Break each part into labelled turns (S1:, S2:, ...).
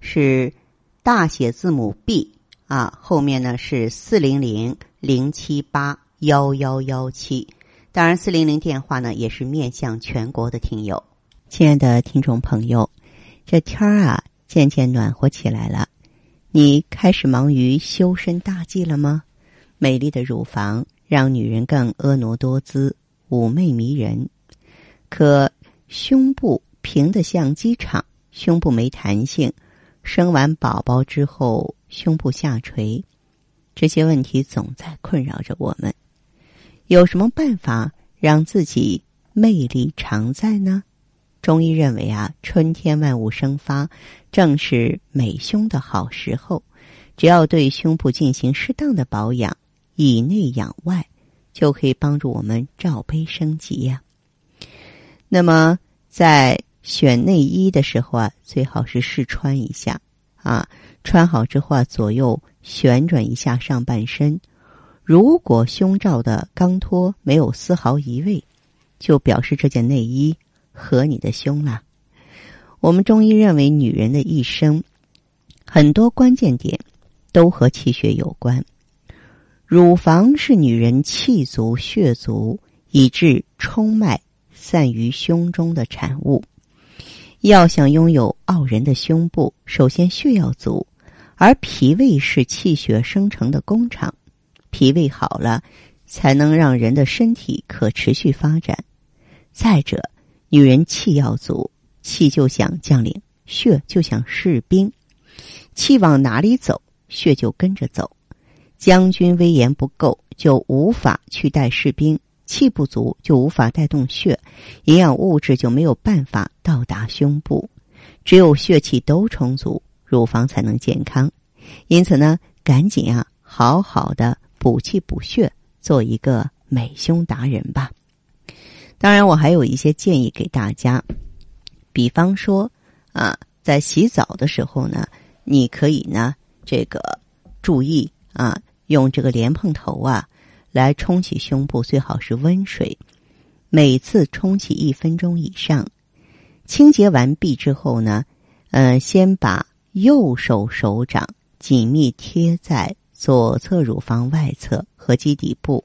S1: 是大写字母 B 啊，后面呢是四零零零七八幺幺幺七。当然，四零零电话呢也是面向全国的听友。亲爱的听众朋友，这天儿啊渐渐暖和起来了，你开始忙于修身大计了吗？美丽的乳房让女人更婀娜多姿、妩媚迷人，可胸部平的像机场，胸部没弹性，生完宝宝之后胸部下垂，这些问题总在困扰着我们。有什么办法让自己魅力常在呢？中医认为啊，春天万物生发，正是美胸的好时候。只要对胸部进行适当的保养，以内养外，就可以帮助我们罩杯升级呀。那么在选内衣的时候啊，最好是试穿一下啊，穿好之后啊，左右旋转一下上半身。如果胸罩的钢托没有丝毫移位，就表示这件内衣。和你的胸啦，我们中医认为，女人的一生很多关键点都和气血有关。乳房是女人气足、血足，以致冲脉散于胸中的产物。要想拥有傲人的胸部，首先血要足，而脾胃是气血生成的工厂，脾胃好了，才能让人的身体可持续发展。再者，女人气要足，气就想将领，血就想士兵，气往哪里走，血就跟着走。将军威严不够，就无法去带士兵；气不足，就无法带动血，营养物质就没有办法到达胸部。只有血气都充足，乳房才能健康。因此呢，赶紧啊，好好的补气补血，做一个美胸达人吧。当然，我还有一些建议给大家，比方说啊，在洗澡的时候呢，你可以呢这个注意啊，用这个莲蓬头啊来冲洗胸部，最好是温水，每次冲洗一分钟以上。清洁完毕之后呢，呃，先把右手手掌紧密贴在左侧乳房外侧和基底部，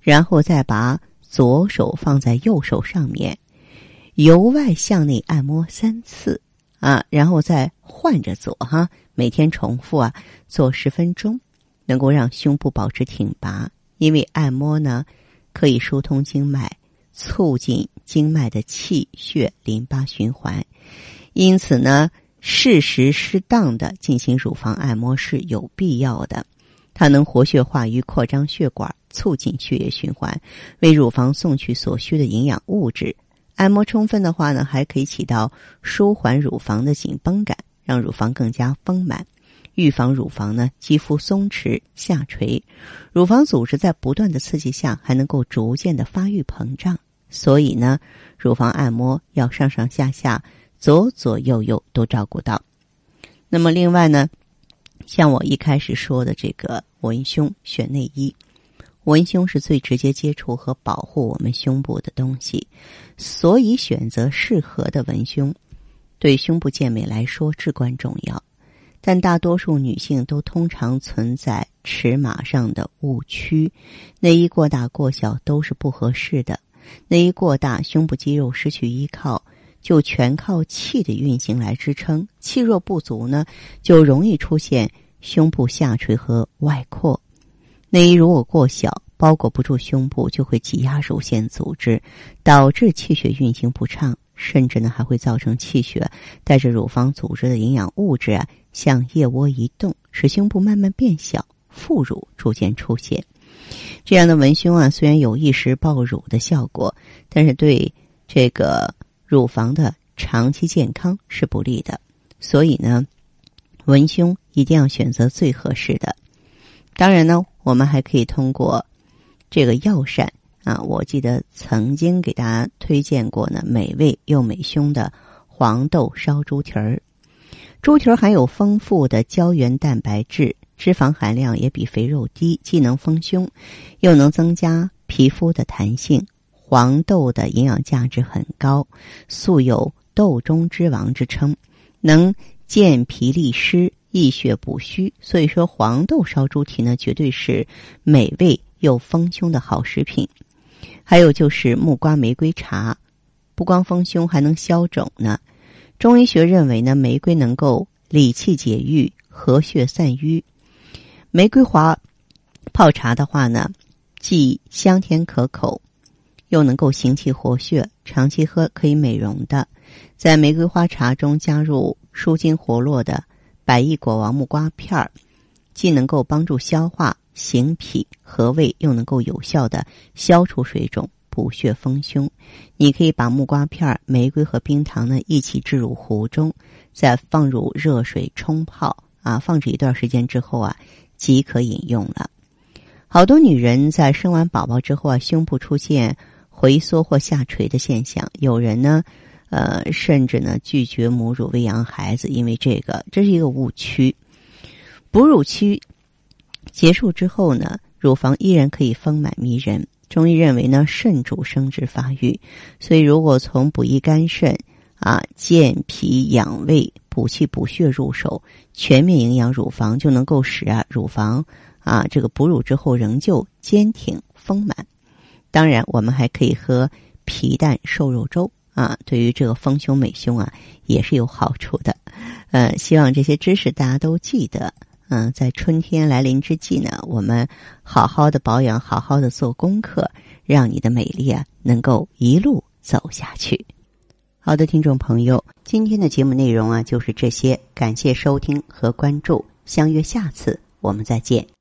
S1: 然后再把。左手放在右手上面，由外向内按摩三次啊，然后再换着做哈，每天重复啊，做十分钟，能够让胸部保持挺拔。因为按摩呢，可以疏通经脉，促进经脉的气血淋巴循环，因此呢，适时适当的进行乳房按摩是有必要的。它能活血化瘀、扩张血管。促进血液循环，为乳房送去所需的营养物质。按摩充分的话呢，还可以起到舒缓乳房的紧绷感，让乳房更加丰满，预防乳房呢肌肤松弛下垂。乳房组织在不断的刺激下，还能够逐渐的发育膨胀。所以呢，乳房按摩要上上下下、左左右右都照顾到。那么另外呢，像我一开始说的这个文胸选内衣。文胸是最直接接触和保护我们胸部的东西，所以选择适合的文胸，对胸部健美来说至关重要。但大多数女性都通常存在尺码上的误区，内衣过大过小都是不合适的。内衣过大，胸部肌肉失去依靠，就全靠气的运行来支撑。气若不足呢，就容易出现胸部下垂和外扩。内衣如果过小，包裹不住胸部，就会挤压乳腺组织，导致气血运行不畅，甚至呢还会造成气血带着乳房组织的营养物质啊向腋窝移动，使胸部慢慢变小，副乳逐渐出现。这样的文胸啊，虽然有一时爆乳的效果，但是对这个乳房的长期健康是不利的。所以呢，文胸一定要选择最合适的。当然呢，我们还可以通过这个药膳啊，我记得曾经给大家推荐过呢，美味又美胸的黄豆烧猪蹄儿。猪蹄含有丰富的胶原蛋白质，脂肪含量也比肥肉低，既能丰胸，又能增加皮肤的弹性。黄豆的营养价值很高，素有“豆中之王”之称，能健脾利湿、益血补虚。所以说，黄豆烧猪蹄呢，绝对是美味又丰胸的好食品。还有就是木瓜玫瑰茶，不光丰胸，还能消肿呢。中医学认为呢，玫瑰能够理气解郁、和血散瘀。玫瑰花泡茶的话呢，既香甜可口。又能够行气活血，长期喝可以美容的。在玫瑰花茶中加入舒筋活络的百益果王木瓜片儿，既能够帮助消化、行脾、和胃，又能够有效的消除水肿、补血丰胸。你可以把木瓜片、玫瑰和冰糖呢一起置入壶中，再放入热水冲泡啊，放置一段时间之后啊，即可饮用了。好多女人在生完宝宝之后啊，胸部出现。回缩或下垂的现象，有人呢，呃，甚至呢拒绝母乳喂养孩子，因为这个，这是一个误区。哺乳期结束之后呢，乳房依然可以丰满迷人。中医认为呢，肾主生殖发育，所以如果从补益肝肾、啊健脾养胃、补气补血入手，全面营养乳房，就能够使啊乳房啊这个哺乳之后仍旧坚挺丰满。当然，我们还可以喝皮蛋瘦肉粥啊，对于这个丰胸美胸啊，也是有好处的。呃，希望这些知识大家都记得。嗯，在春天来临之际呢，我们好好的保养，好好的做功课，让你的美丽啊能够一路走下去。好的，听众朋友，今天的节目内容啊就是这些，感谢收听和关注，相约下次我们再见。